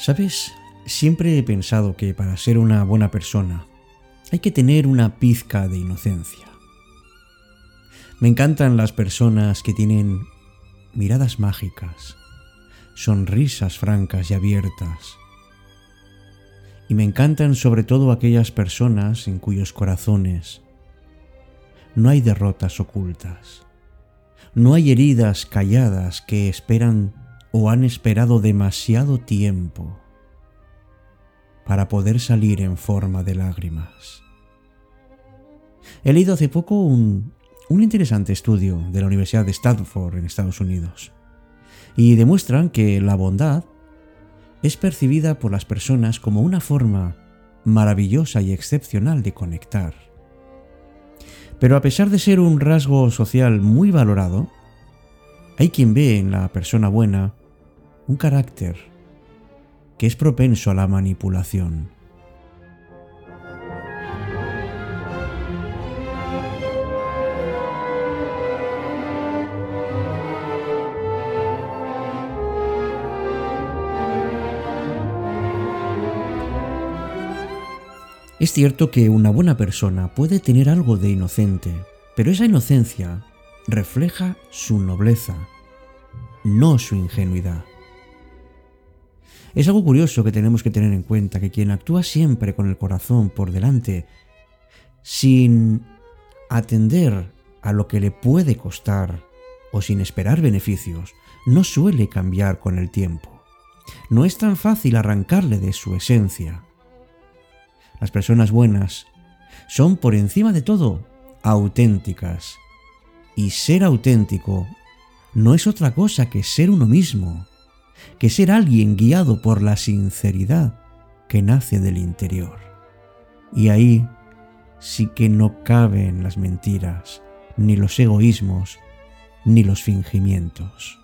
¿Sabes? Siempre he pensado que para ser una buena persona hay que tener una pizca de inocencia. Me encantan las personas que tienen miradas mágicas, sonrisas francas y abiertas. Y me encantan sobre todo aquellas personas en cuyos corazones no hay derrotas ocultas, no hay heridas calladas que esperan o han esperado demasiado tiempo para poder salir en forma de lágrimas. He leído hace poco un, un interesante estudio de la Universidad de Stanford en Estados Unidos y demuestran que la bondad es percibida por las personas como una forma maravillosa y excepcional de conectar. Pero a pesar de ser un rasgo social muy valorado, hay quien ve en la persona buena un carácter que es propenso a la manipulación. Es cierto que una buena persona puede tener algo de inocente, pero esa inocencia refleja su nobleza, no su ingenuidad. Es algo curioso que tenemos que tener en cuenta, que quien actúa siempre con el corazón por delante, sin atender a lo que le puede costar o sin esperar beneficios, no suele cambiar con el tiempo. No es tan fácil arrancarle de su esencia. Las personas buenas son por encima de todo auténticas. Y ser auténtico no es otra cosa que ser uno mismo que ser alguien guiado por la sinceridad que nace del interior. Y ahí sí que no caben las mentiras, ni los egoísmos, ni los fingimientos.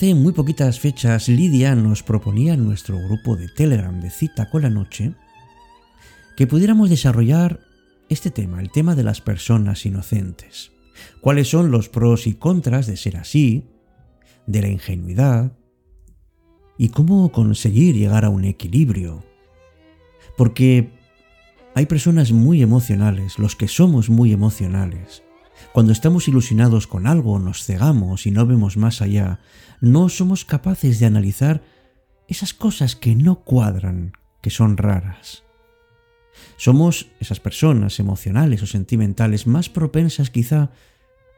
Hace muy poquitas fechas Lidia nos proponía en nuestro grupo de Telegram de cita con la noche que pudiéramos desarrollar este tema, el tema de las personas inocentes. ¿Cuáles son los pros y contras de ser así, de la ingenuidad? ¿Y cómo conseguir llegar a un equilibrio? Porque hay personas muy emocionales, los que somos muy emocionales, cuando estamos ilusionados con algo, nos cegamos y no vemos más allá, no somos capaces de analizar esas cosas que no cuadran, que son raras. Somos esas personas emocionales o sentimentales más propensas quizá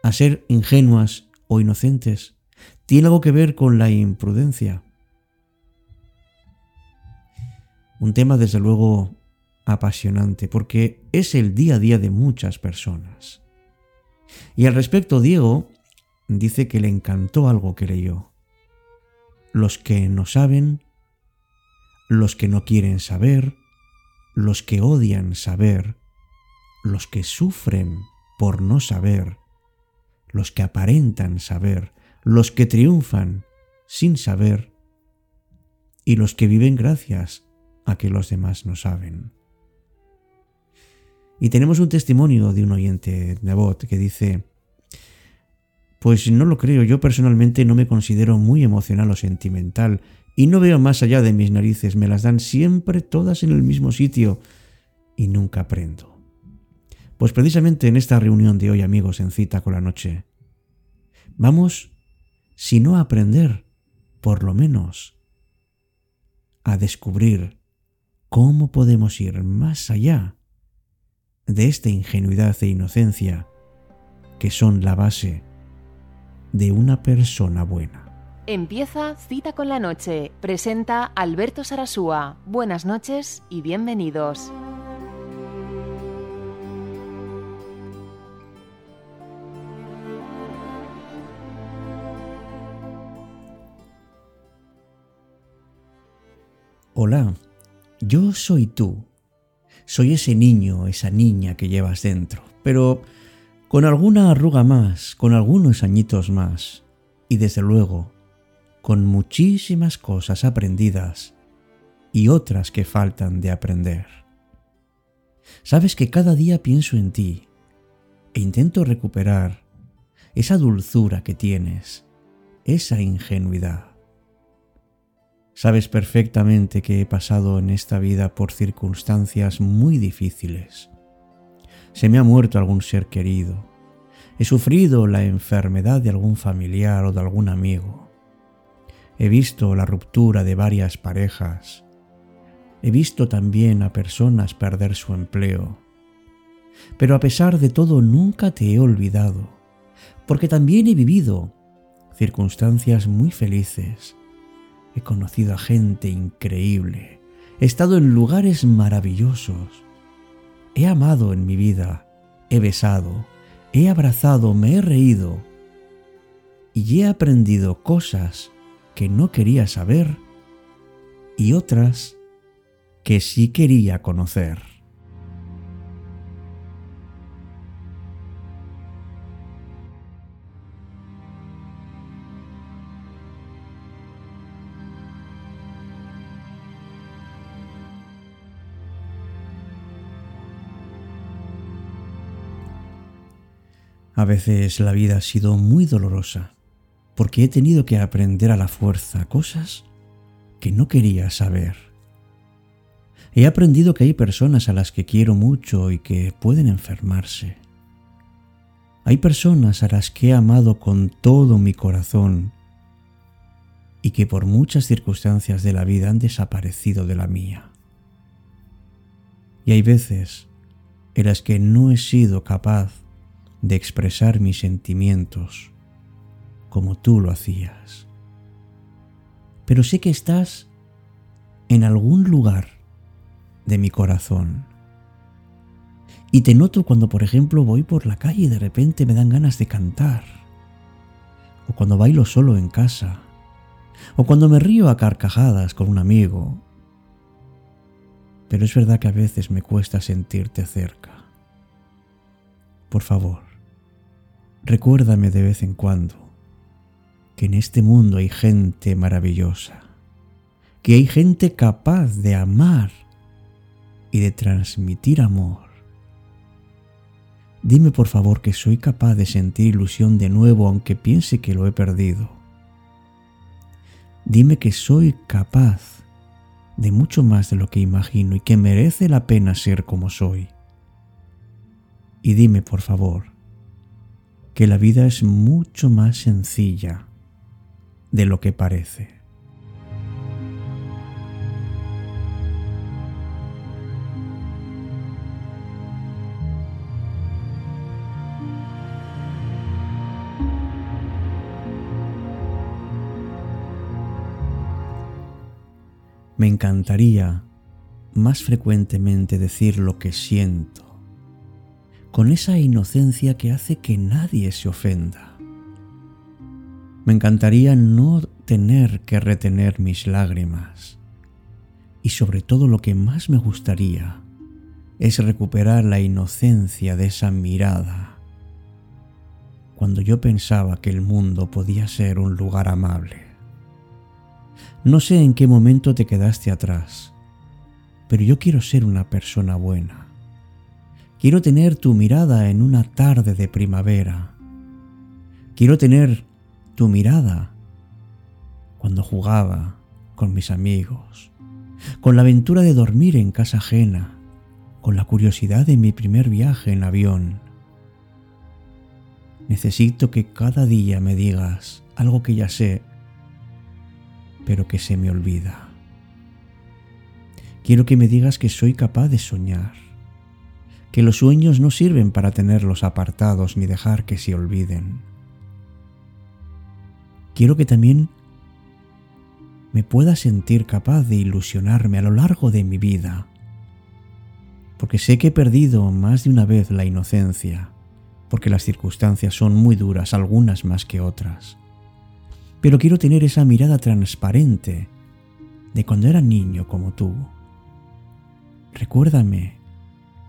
a ser ingenuas o inocentes. Tiene algo que ver con la imprudencia. Un tema desde luego apasionante porque es el día a día de muchas personas. Y al respecto, Diego dice que le encantó algo que leyó. Los que no saben, los que no quieren saber, los que odian saber, los que sufren por no saber, los que aparentan saber, los que triunfan sin saber y los que viven gracias a que los demás no saben. Y tenemos un testimonio de un oyente de bot que dice, pues no lo creo, yo personalmente no me considero muy emocional o sentimental y no veo más allá de mis narices, me las dan siempre todas en el mismo sitio y nunca aprendo. Pues precisamente en esta reunión de hoy amigos en cita con la noche, vamos, si no a aprender, por lo menos a descubrir cómo podemos ir más allá de esta ingenuidad e inocencia que son la base de una persona buena. Empieza Cita con la Noche. Presenta Alberto Sarasúa. Buenas noches y bienvenidos. Hola, yo soy tú soy ese niño, esa niña que llevas dentro, pero con alguna arruga más, con algunos añitos más, y desde luego, con muchísimas cosas aprendidas y otras que faltan de aprender. Sabes que cada día pienso en ti e intento recuperar esa dulzura que tienes, esa ingenuidad. Sabes perfectamente que he pasado en esta vida por circunstancias muy difíciles. Se me ha muerto algún ser querido. He sufrido la enfermedad de algún familiar o de algún amigo. He visto la ruptura de varias parejas. He visto también a personas perder su empleo. Pero a pesar de todo nunca te he olvidado, porque también he vivido circunstancias muy felices He conocido a gente increíble. He estado en lugares maravillosos. He amado en mi vida. He besado. He abrazado. Me he reído. Y he aprendido cosas que no quería saber y otras que sí quería conocer. A veces la vida ha sido muy dolorosa porque he tenido que aprender a la fuerza cosas que no quería saber. He aprendido que hay personas a las que quiero mucho y que pueden enfermarse. Hay personas a las que he amado con todo mi corazón y que por muchas circunstancias de la vida han desaparecido de la mía. Y hay veces en las que no he sido capaz de expresar mis sentimientos como tú lo hacías. Pero sé que estás en algún lugar de mi corazón. Y te noto cuando, por ejemplo, voy por la calle y de repente me dan ganas de cantar. O cuando bailo solo en casa. O cuando me río a carcajadas con un amigo. Pero es verdad que a veces me cuesta sentirte cerca. Por favor, Recuérdame de vez en cuando que en este mundo hay gente maravillosa, que hay gente capaz de amar y de transmitir amor. Dime por favor que soy capaz de sentir ilusión de nuevo aunque piense que lo he perdido. Dime que soy capaz de mucho más de lo que imagino y que merece la pena ser como soy. Y dime por favor que la vida es mucho más sencilla de lo que parece. Me encantaría más frecuentemente decir lo que siento con esa inocencia que hace que nadie se ofenda. Me encantaría no tener que retener mis lágrimas. Y sobre todo lo que más me gustaría es recuperar la inocencia de esa mirada cuando yo pensaba que el mundo podía ser un lugar amable. No sé en qué momento te quedaste atrás, pero yo quiero ser una persona buena Quiero tener tu mirada en una tarde de primavera. Quiero tener tu mirada cuando jugaba con mis amigos, con la aventura de dormir en casa ajena, con la curiosidad de mi primer viaje en avión. Necesito que cada día me digas algo que ya sé, pero que se me olvida. Quiero que me digas que soy capaz de soñar que los sueños no sirven para tenerlos apartados ni dejar que se olviden. Quiero que también me pueda sentir capaz de ilusionarme a lo largo de mi vida, porque sé que he perdido más de una vez la inocencia, porque las circunstancias son muy duras, algunas más que otras. Pero quiero tener esa mirada transparente de cuando era niño como tú. Recuérdame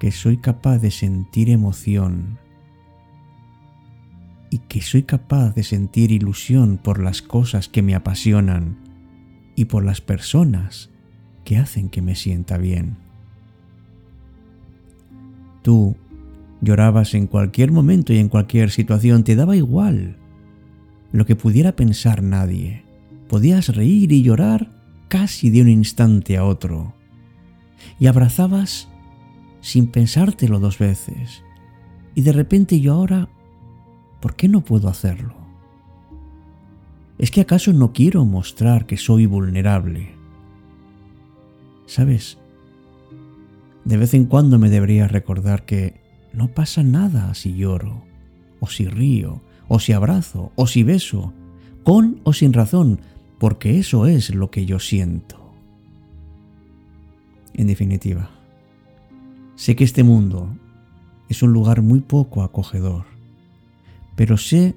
que soy capaz de sentir emoción y que soy capaz de sentir ilusión por las cosas que me apasionan y por las personas que hacen que me sienta bien. Tú llorabas en cualquier momento y en cualquier situación, te daba igual lo que pudiera pensar nadie. Podías reír y llorar casi de un instante a otro. Y abrazabas sin pensártelo dos veces. Y de repente yo ahora, ¿por qué no puedo hacerlo? ¿Es que acaso no quiero mostrar que soy vulnerable? ¿Sabes? De vez en cuando me debería recordar que no pasa nada si lloro, o si río, o si abrazo, o si beso, con o sin razón, porque eso es lo que yo siento. En definitiva, sé que este mundo es un lugar muy poco acogedor, pero sé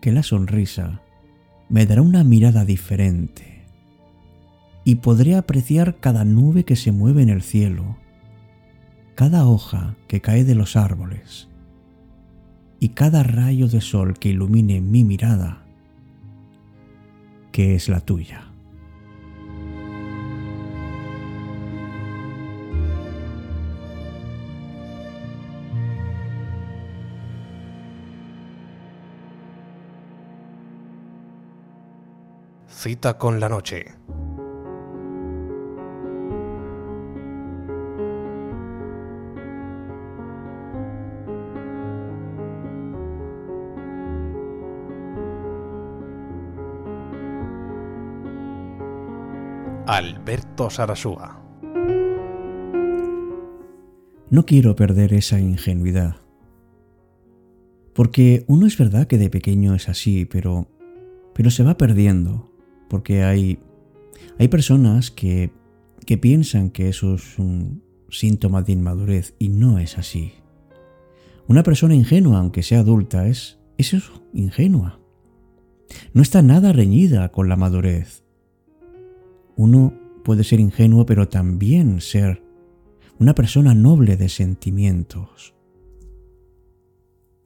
que la sonrisa me dará una mirada diferente y podré apreciar cada nube que se mueve en el cielo, cada hoja que cae de los árboles y cada rayo de sol que ilumine mi mirada, que es la tuya. Cita con la noche. Alberto Sarasúa. No quiero perder esa ingenuidad. Porque uno es verdad que de pequeño es así, pero, pero se va perdiendo. Porque hay, hay personas que, que piensan que eso es un síntoma de inmadurez y no es así. Una persona ingenua, aunque sea adulta, es, es ingenua. No está nada reñida con la madurez. Uno puede ser ingenuo, pero también ser una persona noble de sentimientos.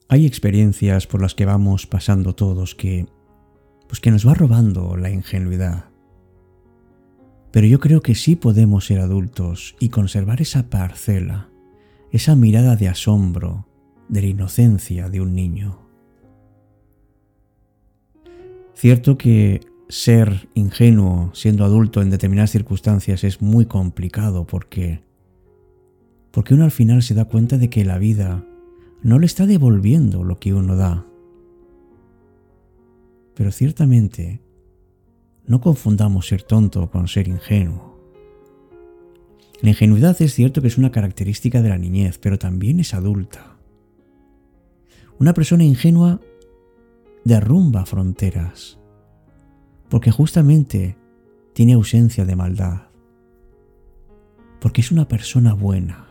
Hay experiencias por las que vamos pasando todos que pues que nos va robando la ingenuidad. Pero yo creo que sí podemos ser adultos y conservar esa parcela, esa mirada de asombro, de la inocencia de un niño. Cierto que ser ingenuo siendo adulto en determinadas circunstancias es muy complicado porque porque uno al final se da cuenta de que la vida no le está devolviendo lo que uno da. Pero ciertamente no confundamos ser tonto con ser ingenuo. La ingenuidad es cierto que es una característica de la niñez, pero también es adulta. Una persona ingenua derrumba fronteras porque justamente tiene ausencia de maldad, porque es una persona buena.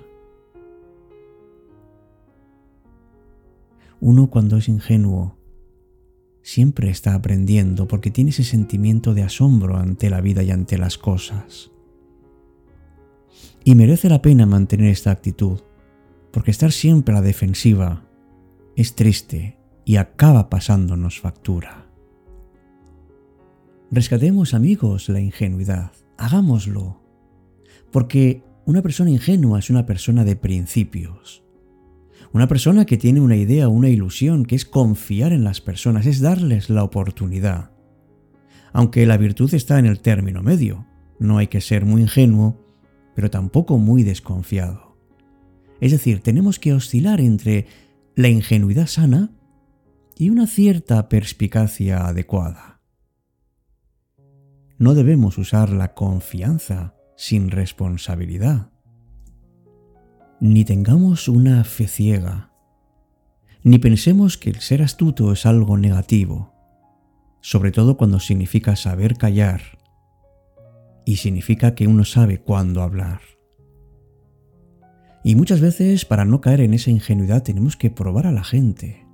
Uno cuando es ingenuo siempre está aprendiendo porque tiene ese sentimiento de asombro ante la vida y ante las cosas. Y merece la pena mantener esta actitud, porque estar siempre a la defensiva es triste y acaba pasándonos factura. Rescatemos amigos la ingenuidad, hagámoslo, porque una persona ingenua es una persona de principios. Una persona que tiene una idea, una ilusión, que es confiar en las personas, es darles la oportunidad. Aunque la virtud está en el término medio, no hay que ser muy ingenuo, pero tampoco muy desconfiado. Es decir, tenemos que oscilar entre la ingenuidad sana y una cierta perspicacia adecuada. No debemos usar la confianza sin responsabilidad. Ni tengamos una fe ciega, ni pensemos que el ser astuto es algo negativo, sobre todo cuando significa saber callar y significa que uno sabe cuándo hablar. Y muchas veces para no caer en esa ingenuidad tenemos que probar a la gente.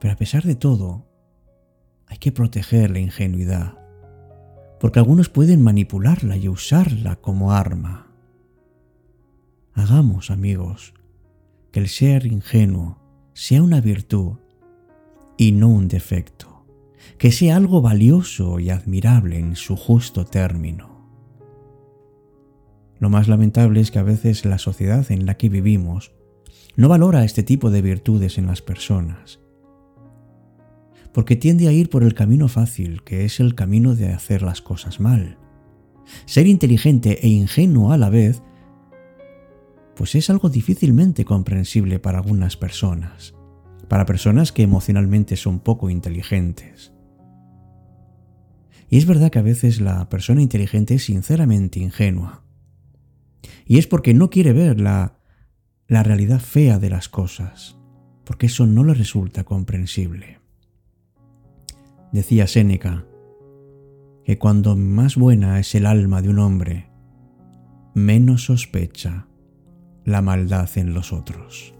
Pero a pesar de todo, hay que proteger la ingenuidad porque algunos pueden manipularla y usarla como arma. Hagamos, amigos, que el ser ingenuo sea una virtud y no un defecto, que sea algo valioso y admirable en su justo término. Lo más lamentable es que a veces la sociedad en la que vivimos no valora este tipo de virtudes en las personas, porque tiende a ir por el camino fácil, que es el camino de hacer las cosas mal. Ser inteligente e ingenuo a la vez, pues es algo difícilmente comprensible para algunas personas, para personas que emocionalmente son poco inteligentes. Y es verdad que a veces la persona inteligente es sinceramente ingenua. Y es porque no quiere ver la, la realidad fea de las cosas, porque eso no le resulta comprensible. Decía Séneca que cuando más buena es el alma de un hombre, menos sospecha la maldad en los otros.